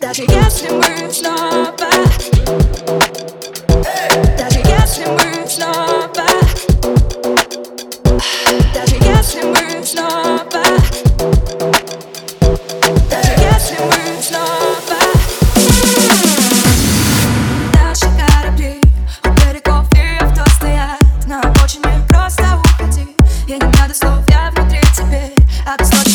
Даже если мы снова. Даже если мы снова. Даже если мы снова. Даже если мы снова. Наши корабли у берегов и авто стоят. На обочине просто уходи И не надо слов, я внутри теперь От источника